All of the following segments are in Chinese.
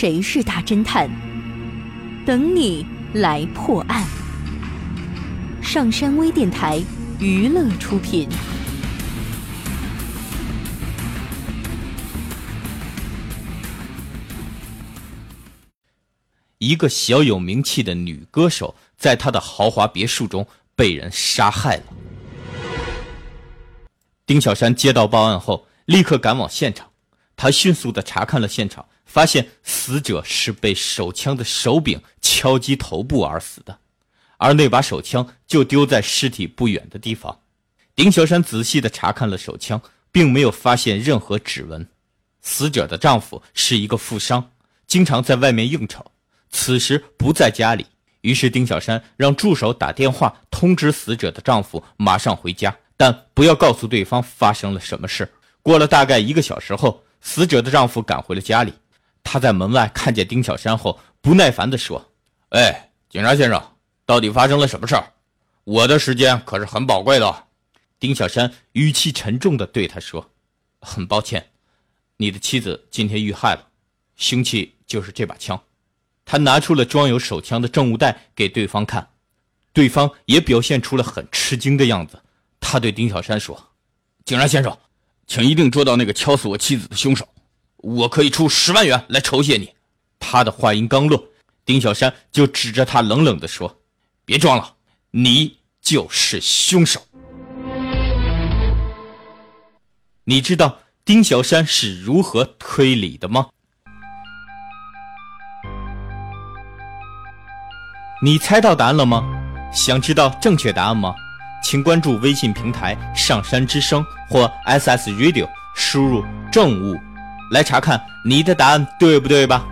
谁是大侦探？等你来破案。上山微电台娱乐出品。一个小有名气的女歌手，在她的豪华别墅中被人杀害了。丁小山接到报案后，立刻赶往现场。他迅速的查看了现场，发现死者是被手枪的手柄敲击头部而死的，而那把手枪就丢在尸体不远的地方。丁小山仔细的查看了手枪，并没有发现任何指纹。死者的丈夫是一个富商，经常在外面应酬。此时不在家里，于是丁小山让助手打电话通知死者的丈夫马上回家，但不要告诉对方发生了什么事。过了大概一个小时后，死者的丈夫赶回了家里，他在门外看见丁小山后，不耐烦地说：“哎，警察先生，到底发生了什么事儿？我的时间可是很宝贵的。”丁小山语气沉重地对他说：“很抱歉，你的妻子今天遇害了，凶器就是这把枪。”他拿出了装有手枪的证物袋给对方看，对方也表现出了很吃惊的样子。他对丁小山说：“警察先生，请一定捉到那个敲死我妻子的凶手，我可以出十万元来酬谢你。”他的话音刚落，丁小山就指着他冷冷地说：“别装了，你就是凶手。”你知道丁小山是如何推理的吗？你猜到答案了吗？想知道正确答案吗？请关注微信平台“上山之声”或 SS Radio，输入“正物”来查看你的答案对不对吧？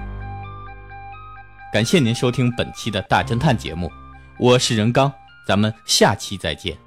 感谢您收听本期的大侦探节目，我是任刚，咱们下期再见。